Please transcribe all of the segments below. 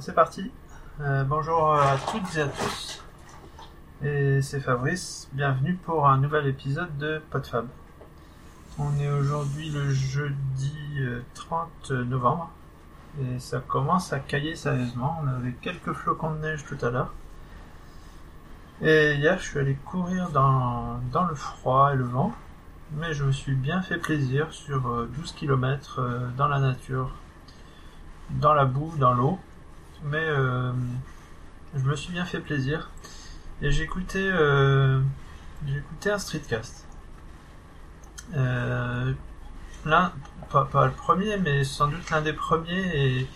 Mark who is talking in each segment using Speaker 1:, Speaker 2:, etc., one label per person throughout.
Speaker 1: c'est parti. Euh, bonjour à toutes et à tous. Et c'est Fabrice. Bienvenue pour un nouvel épisode de PodFab. On est aujourd'hui le jeudi 30 euh, novembre. Et ça commence à cailler sérieusement. On avait quelques flocons de neige tout à l'heure. Et hier, je suis allé courir dans, dans le froid et le vent. Mais je me suis bien fait plaisir sur 12 euh, km dans la nature, dans la boue, dans l'eau mais euh, je me suis bien fait plaisir. Et écouté, euh, écouté un streetcast. Euh, l'un, pas, pas, le premier, mais sans doute l'un des premiers et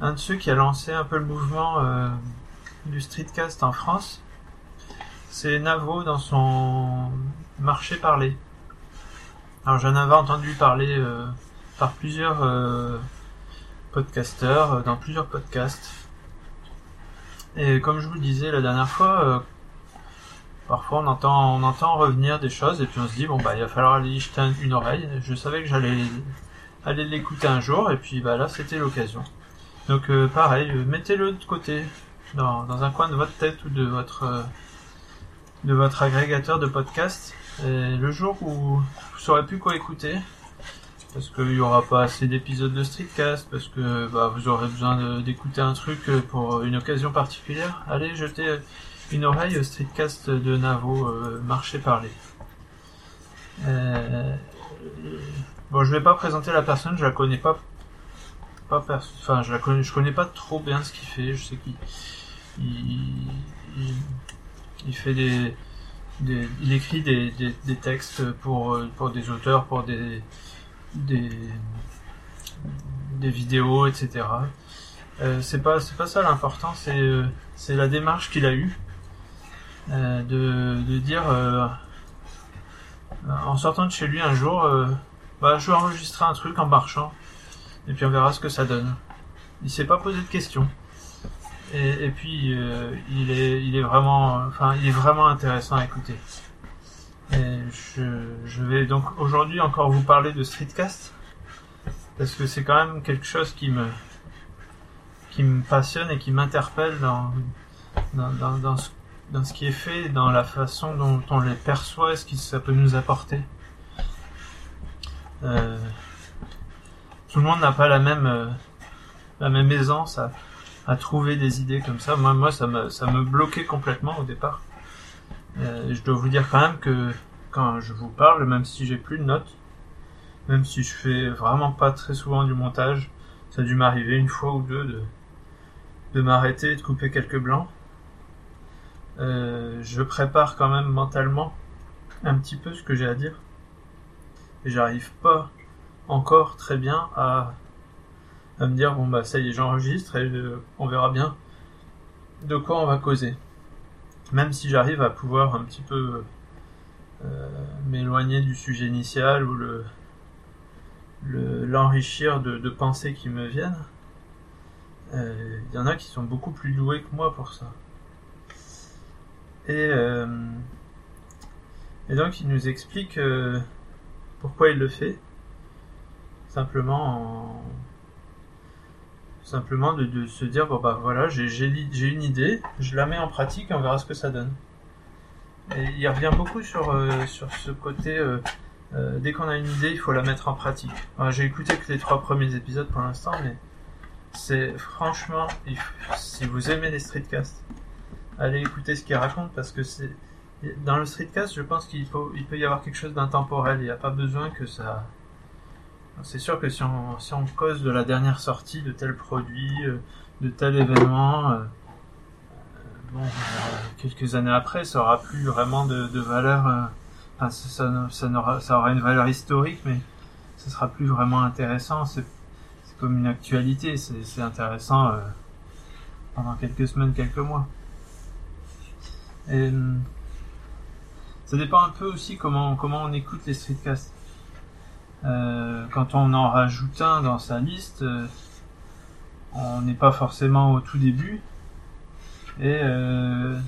Speaker 1: un de ceux qui a lancé un peu le mouvement euh, du streetcast en France. C'est Navo dans son marché parlé. Alors j'en avais entendu parler par plusieurs podcasteur euh, dans plusieurs podcasts. Et comme je vous le disais la dernière fois, euh, parfois on entend, revenir des choses et puis on se dit bon bah il va falloir aller jeter une oreille. Je savais que j'allais aller l'écouter un jour et puis bah là c'était l'occasion. Donc euh, pareil, mettez-le de côté dans, dans, un coin de votre tête ou de votre de votre agrégateur de podcast. Et le jour où vous saurez plus quoi écouter, parce qu'il n'y aura pas assez d'épisodes de Streetcast, parce que bah, vous aurez besoin d'écouter un truc pour une occasion particulière. Allez jeter une oreille au Streetcast de Navo, euh, marché parler. Euh, bon, je vais pas présenter la personne, je la connais pas, pas enfin, je la connais, je connais pas trop bien ce qu'il fait. Je sais qu'il il, il, fait des, il écrit des, des, des textes pour pour des auteurs, pour des des, vidéos, etc. Euh, c'est pas c'est pas ça l'important, c'est euh, c'est la démarche qu'il a eue euh, de, de dire en sortant de chez lui un jour, bah je vais enregistrer un truc en marchant et puis on verra ce que ça donne. Il s'est pas posé de questions. Et, et puis il est il est vraiment enfin il est vraiment intéressant à écouter. Et je, vais donc aujourd'hui encore vous parler de streetcast parce que c'est quand même quelque chose qui me qui me passionne et qui m'interpelle dans dans, dans, ce, qui est fait, dans la façon dont on les perçoit, ce que ça peut nous apporter. Euh, tout le monde n'a pas la même euh, la même aisance à, à trouver des idées comme ça. Moi, moi, ça me ça me bloquait complètement au départ. Euh, je dois vous dire quand même que quand je vous parle, même si j'ai plus de notes, même si je fais vraiment pas très souvent du montage, ça a dû m'arriver une fois ou deux de, m'arrêter et de couper quelques blancs. Euh, je prépare quand même mentalement un petit peu ce que j'ai à dire. Et j'arrive pas encore très bien à, à me dire bon bah ça y est j'enregistre et euh, on verra bien de quoi on va causer même si j'arrive à pouvoir un petit peu euh, m'éloigner du sujet initial ou le l'enrichir de, pensées qui me viennent, il euh, y en a qui sont beaucoup plus doués que moi pour ça. Et, euh, et donc il nous explique pourquoi il le fait. Simplement en, simplement de, se dire bon bah voilà j'ai une idée, je la mets en pratique et on verra ce que ça donne. Et il revient beaucoup sur euh, sur ce côté euh, euh, dès qu'on a une idée il faut la mettre en pratique. j'ai écouté que les trois premiers épisodes pour l'instant mais c'est franchement si vous aimez les streetcasts allez écouter ce qu'ils racontent parce que c'est dans le streetcast je pense qu'il faut il peut y avoir quelque chose d'intemporel il n'y a pas besoin que ça c'est sûr que si on, cause de la dernière sortie de tel produit, euh, de tel événement, euh, euh, bon, quelques années après, ça aura plus vraiment de, valeur. Enfin, ça, ça, aura, une valeur historique, mais ça sera plus vraiment intéressant. C'est comme une actualité, c'est intéressant pendant quelques semaines, quelques mois. Et ça dépend un peu aussi comment comment on écoute les streetcasts. Euh, quand on en rajoute un dans sa liste, euh, on n'est pas forcément au tout début. Et euh,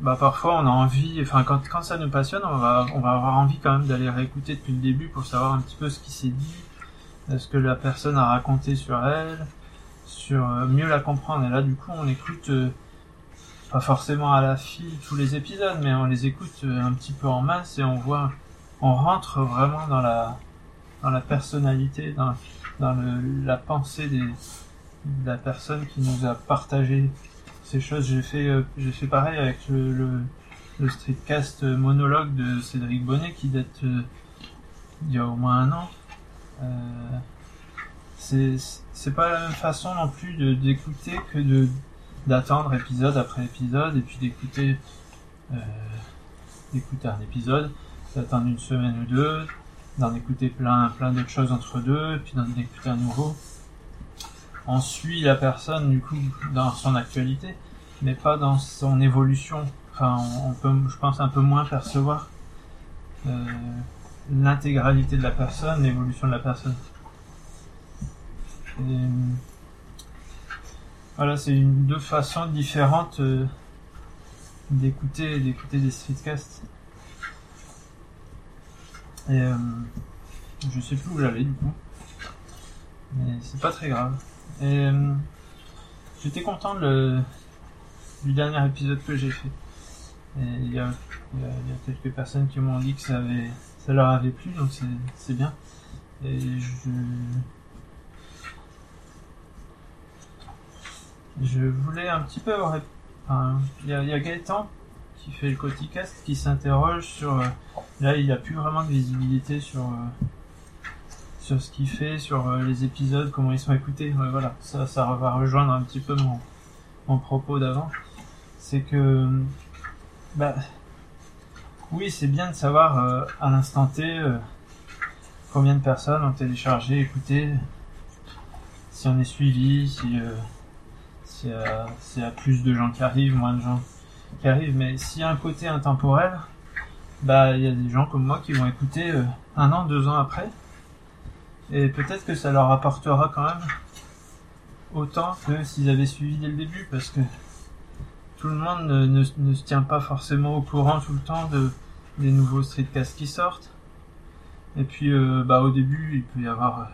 Speaker 1: bah parfois on a envie, enfin quand, quand ça nous passionne, on va, on va avoir envie quand même d'aller réécouter depuis le début pour savoir un petit peu ce qui s'est dit, ce que la personne a raconté sur elle, sur mieux la comprendre. Et là, du coup, on écoute pas forcément à la file tous les épisodes, mais on les écoute un petit peu en masse et on voit, on rentre vraiment dans la dans personnalité, dans, la pensée de la personne qui nous a partagé ces choses. J'ai fait, euh, pareil avec le, streetcast monologue de Cédric Bonnet qui date euh, il y a au moins un an. Euh, c'est, pas la même façon non plus d'écouter que d'attendre épisode après épisode et puis d'écouter, euh, d'écouter un épisode, d'attendre une semaine ou deux, d'en écouter plein, plein d'autres choses entre deux, puis d'en écouter un nouveau. On suit la personne, du coup, dans son actualité, mais pas dans son évolution. Enfin, on, peut, je pense, un peu moins percevoir euh, l'intégralité de la personne, l'évolution de la personne. Voilà, c'est deux façons différentes euh, d'écouter d'écouter des streetcasts. Et euh, je sais plus où j'allais du coup. Mais c'est pas très grave. Et euh, j'étais content du dernier épisode que j'ai fait. Il y a, quelques personnes qui m'ont dit que ça, avait, ça leur avait plu, donc c'est bien. Et je, je voulais un petit peu avoir... Il y a, y a Gaëtan qui fait le Coticast qui s'interroge sur. Euh, là, il a plus vraiment de visibilité sur euh, sur ce qu'il fait, sur euh, les épisodes, comment ils sont écoutés. voilà, ça, ça va rejoindre un petit peu mon mon propos d'avant. C'est que bah oui, c'est bien de savoir à l'instant T combien de personnes ont téléchargé, écouté, si on est suivi, si s'il y, a plus de gens qui arrivent, moins de gens qui arrive, mais s'il y a un côté intemporel, bah il y a des gens comme moi qui vont écouter euh, un an, deux ans après, et peut-être que ça leur apportera quand même autant que s'ils avaient suivi dès le début, parce que tout le monde ne, ne, se tient pas forcément au courant tout le temps de des nouveaux streetcasts qui sortent. Et puis euh, bah au début il peut y avoir euh,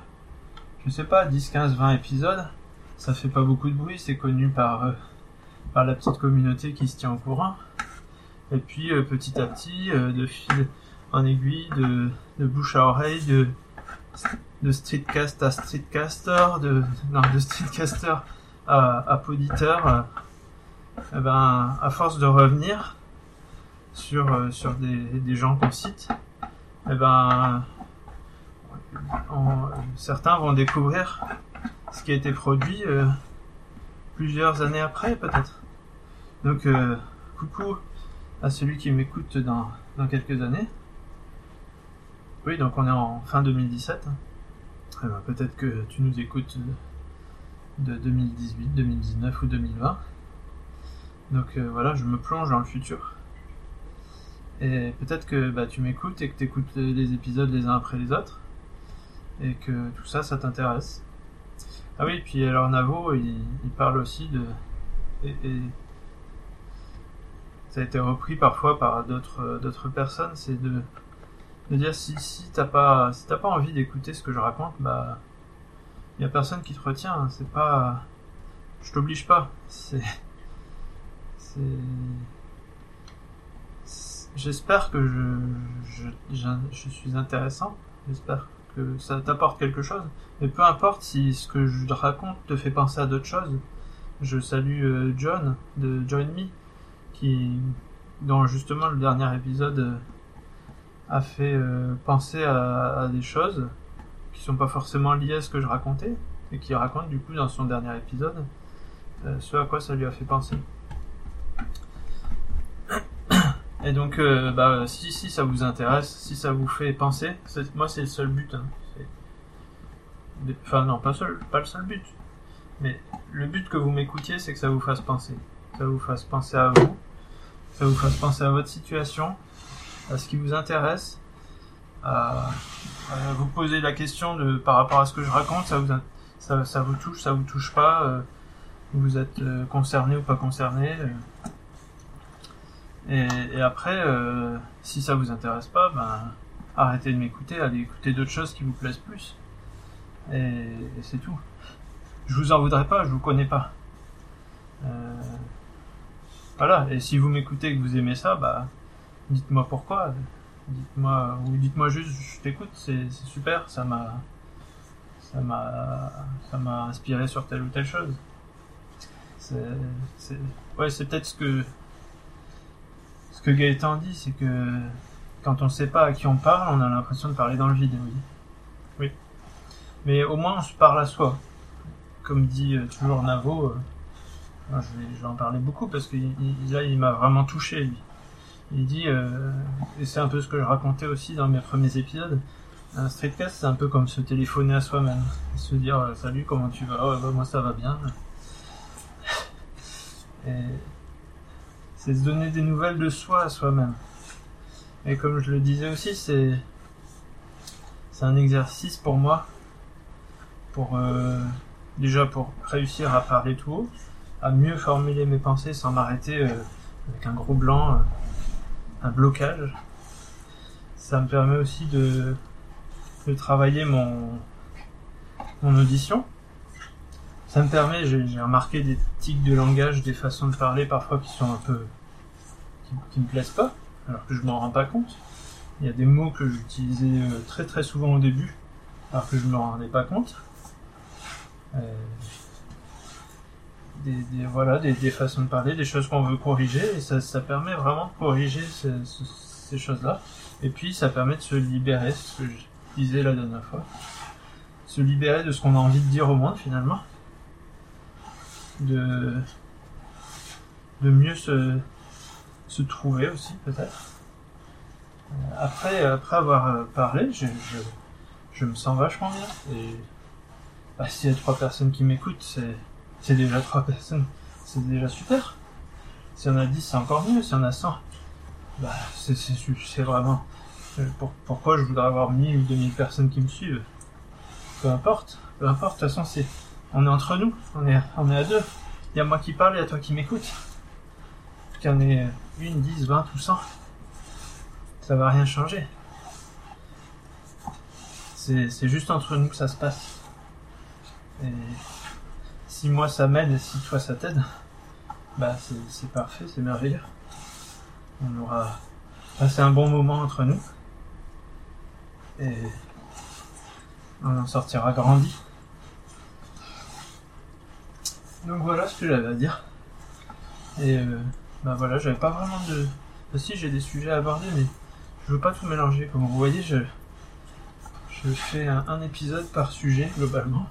Speaker 1: je sais pas 10, 15, 20 épisodes. Ça fait pas beaucoup de bruit, c'est connu par par la petite communauté qui se tient au courant. Et puis euh, petit à petit, euh, de fil en aiguille, de, bouche à oreille, de, de streetcast à streetcaster, de, non, streetcaster à, à poditeur, euh, eh ben, à force de revenir sur, sur des, des gens qu'on cite, eh ben, certains vont découvrir ce qui a été produit plusieurs années après peut-être. Donc, euh, coucou à celui qui m'écoute dans, dans quelques années. Oui, donc on est en fin 2017. Eh ben, peut-être que tu nous écoutes de 2018, 2019 ou 2020. Donc euh, voilà, je me plonge dans le futur. Et peut-être que bah, tu m'écoutes et que tu écoutes les épisodes les uns après les autres. Et que tout ça, ça t'intéresse. Ah oui, puis alors Navo, il, parle aussi de... et, ça a été repris parfois par d'autres euh, personnes, c'est de, dire si si t'as pas envie d'écouter ce que je raconte, bah y a personne qui te retient. Hein. c'est pas je t'oblige pas. C'est j'espère que je suis intéressant. J'espère que ça t'apporte quelque chose. Mais peu importe si ce que je raconte te fait penser à d'autres choses. Je salue euh, John de Join Me qui, dont justement le dernier épisode euh, a fait euh, penser à, des choses qui sont pas forcément liées à ce que je racontais et qui raconte du coup dans son dernier épisode euh, ce à quoi ça lui a fait penser. Et donc, bah, si, si ça vous intéresse, si ça vous fait penser, moi c'est le seul but. Hein, enfin non, pas, seul, pas le seul but. Mais le but que vous m'écoutiez, c'est que ça vous fasse penser. Ça vous fasse penser à vous, ça vous fasse penser à votre situation, à ce qui vous intéresse, à, vous poser la question de par rapport à ce que je raconte, ça vous ça, ça vous touche, ça vous touche pas, euh, vous êtes euh, concerné ou pas concerné. Euh. Et, après, si ça vous intéresse pas, ben arrêtez de m'écouter, allez écouter d'autres choses qui vous plaisent plus. Et, c'est tout. je vous en voudrais pas, je vous connais pas. Voilà, et si vous m'écoutez et que vous aimez ça, bah, dites-moi pourquoi. Dites-moi, ou dites-moi juste, je t'écoute, c'est super, ça m'a, ça m'a, ça m'a inspiré sur telle ou telle chose. C'est, ouais, c'est peut-être ce que, ce que Gaëtan dit, c'est que quand on sait pas à qui on parle, on a l'impression de parler dans le vide, oui. Oui. Mais au moins on se parle à soi. Comme dit euh, toujours Navo, euh, je, vais, en parler beaucoup parce que là il m'a vraiment touché lui. Il dit, euh, et c'est un peu ce que je racontais aussi dans mes premiers épisodes, un streetcast c'est un peu comme se téléphoner à soi-même. Se dire salut comment tu vas, bah, moi ça va bien. c'est se donner des nouvelles de soi à soi-même. Et comme je le disais aussi, c'est c'est un exercice pour moi pour euh, déjà pour réussir à parler tout haut, à mieux formuler mes pensées sans m'arrêter euh, avec un gros blanc, euh, un blocage. Ça me permet aussi de, de travailler mon, mon audition. Ça me permet, j'ai remarqué des tics de langage, des façons de parler parfois qui sont un peu qui, me plaisent pas alors que je m'en rends pas compte. Il y a des mots que j'utilisais euh, très très souvent au début, alors que je me rendais pas compte. Euh, des, voilà, des, façons de parler, des choses qu'on veut corriger, et ça, permet vraiment de corriger ces, choses-là. Et puis ça permet de se libérer, ce que je disais la dernière fois, se libérer de ce qu'on a envie de dire au monde finalement, de, de mieux se, se trouver aussi peut-être. Euh, après, après avoir euh, parlé, je, je, me sens vachement bien. Et bah, s'il y a trois personnes qui m'écoutent, c'est, c'est déjà trois personnes. C'est déjà super. S'il y en a dix, c'est encore mieux. S'il y en a cent, bah, c'est, c'est, c'est vraiment... Euh, pourquoi je voudrais avoir 1000 ou 2000 personnes qui me suivent? Peu importe. Peu importe. De toute façon, c'est... On est entre nous. On est, on est à deux. Il y a moi qui parle et a toi qui m'écoute. Qu'il y en ait une, dix, vingt ou cent. Ça va rien changer. C'est juste entre nous que ça se passe. Et si moi ça m'aide et si toi ça t'aide, bah c'est parfait, c'est merveilleux. On aura passé un bon moment entre nous. Et on en sortira grandi. Donc voilà ce que j'avais à dire. Et euh, bah voilà, j'avais pas vraiment de. Bah si, j'ai des sujets à aborder, mais je veux pas tout mélanger. Comme vous voyez, je, je fais un, épisode par sujet globalement.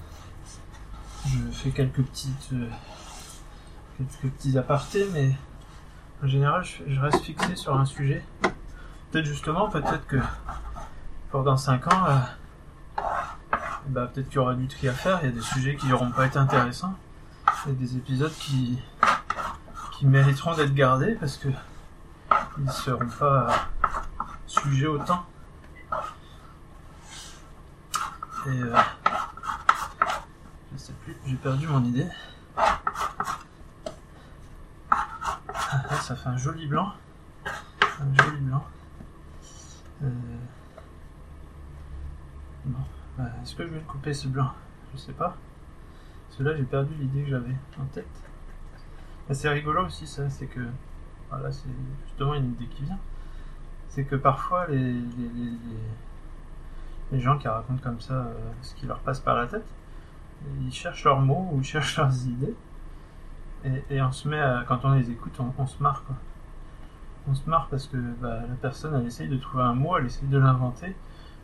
Speaker 1: Je fais quelques petites, euh, quelques petits apartés, mais en général, je, reste fixé sur un sujet. Peut-être justement, peut-être que pendant 5 ans, euh, bah, peut-être qu'il y aura du tri à faire. Il y a des sujets qui n'auront pas été intéressants. Il y a des épisodes qui qui mériteront d'être gardés parce que ils ne seront pas sujets au temps. Et euh, plus, j'ai perdu mon idée. Ah, ça fait un joli blanc. Un joli blanc. Euh, bon, bah, est-ce que je vais le couper ce blanc? Je sais pas. Parce que là j'ai perdu l'idée que j'avais en tête. C'est rigolo aussi ça, c'est que voilà, c'est justement une idée qui vient. C'est que parfois les, les, gens qui racontent comme ça euh, ce qui leur passe par la tête, ils cherchent leurs mots ou ils cherchent leurs idées. Et, on se met quand on les écoute, on, se marre quoi. On se marre parce que bah, la personne elle essaye de trouver un mot, elle essaye de l'inventer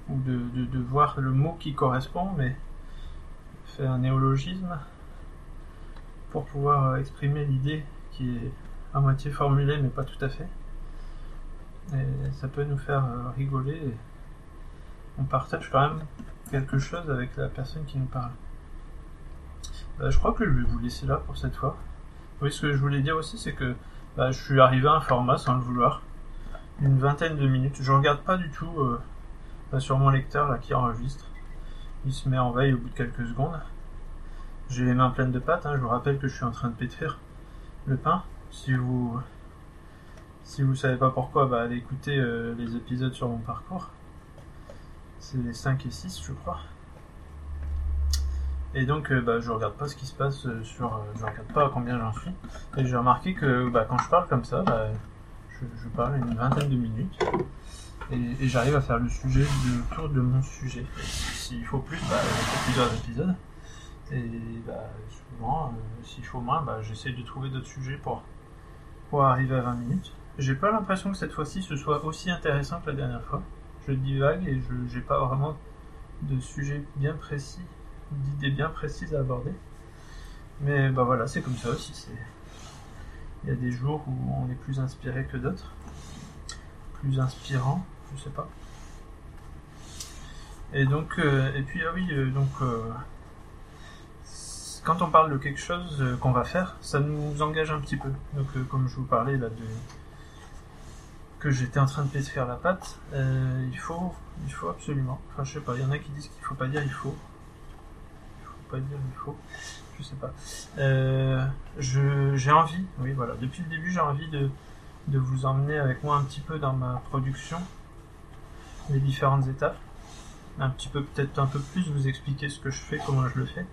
Speaker 1: ou de, de voir le mot qui correspond, mais fait un néologisme pour pouvoir euh, exprimer l'idée qui est à moitié formulée mais pas tout à fait. Et ça peut nous faire euh, rigoler et on partage quand même quelque chose avec la personne qui nous parle. Bah, je crois que je vais vous laisser là pour cette fois. Oui, ce que je voulais dire aussi, c'est que bah, je suis arrivé à un format sans le vouloir. Une vingtaine de minutes. Je regarde pas du tout euh, bah, sur mon lecteur là qui enregistre. Il se met en veille au bout de quelques secondes. J'ai les mains pleines de pâtes, hein. je vous rappelle que je suis en train de pétrir le pain. Si vous si vous savez pas pourquoi, bah, allez écouter euh, les épisodes sur mon parcours. C'est les 5 et 6, je crois. Et donc, euh, bah, je regarde pas ce qui se passe euh, sur. euh, je regarde pas combien j'en suis. Et j'ai remarqué que bah, quand je parle comme ça, bah, je, parle une vingtaine de minutes. Et, j'arrive à faire le sujet le tour de mon sujet. Et S'il faut plus, bah, je fais plusieurs épisodes. Et bah, souvent, euh, s'il faut moins, bah, j'essaie de trouver d'autres sujets pour, pour arriver à 20 minutes. J'ai pas l'impression que cette fois-ci ce soit aussi intéressant que la dernière fois. Je divague et je j'ai pas vraiment de sujet bien précis, d'idées bien précises à aborder. Mais bah voilà, c'est comme ça aussi. Il y a des jours où on est plus inspiré que d'autres. Plus inspirant, je sais pas. Et donc, euh, et puis ah oui, euh, donc euh, quand on parle de quelque chose qu'on va faire, ça nous engage un petit peu. Donc comme je vous parlais là de que j'étais en train de faire la pâte, il faut, il faut absolument. Enfin, je sais pas. Il y en a qui disent qu'il faut pas dire il faut. Pas dire il faut. Je sais pas. Euh, j'ai envie. Oui, voilà. Depuis le début, j'ai envie de, vous emmener avec moi un petit peu dans ma production, les différentes étapes, un petit peu, peut-être un peu plus, vous expliquer ce que je fais, comment je le fais.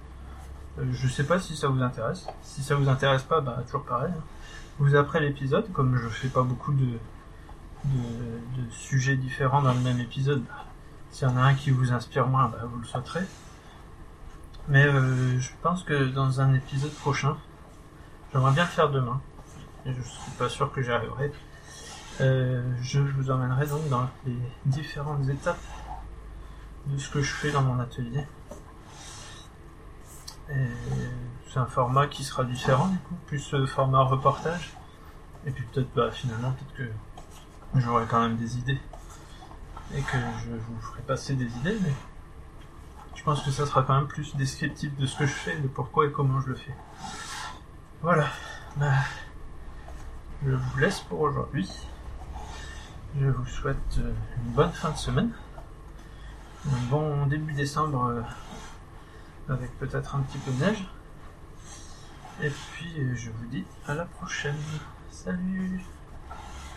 Speaker 1: Euh, je sais pas si ça vous intéresse. Si ça vous intéresse pas, bah toujours pareil. hein. Vous après l'épisode, comme je fais pas beaucoup de sujets différents dans le même épisode, bah, s'il y en a un qui vous inspire moins, bah, vous le souhaiterez. Mais euh, je pense que dans un épisode prochain, j'aimerais bien le faire demain. Et je suis pas sûr que j'y arriverai. Euh, je vous emmènerai donc dans les différentes étapes de ce que je fais dans mon atelier. C'est un format qui sera différent du coup, plus euh, format reportage. Et puis peut-être bah finalement peut-être que j'aurai quand même des idées. Et que je vous ferai passer des idées, mais pense que ça sera quand même plus descriptif de ce que je fais, de pourquoi et comment je le fais. Voilà. Bah, je vous laisse pour aujourd'hui. Je vous souhaite euh, une bonne fin de semaine. Un bon début décembre euh, avec peut-être un petit peu de neige. Et puis euh, je vous dis à la prochaine. Salut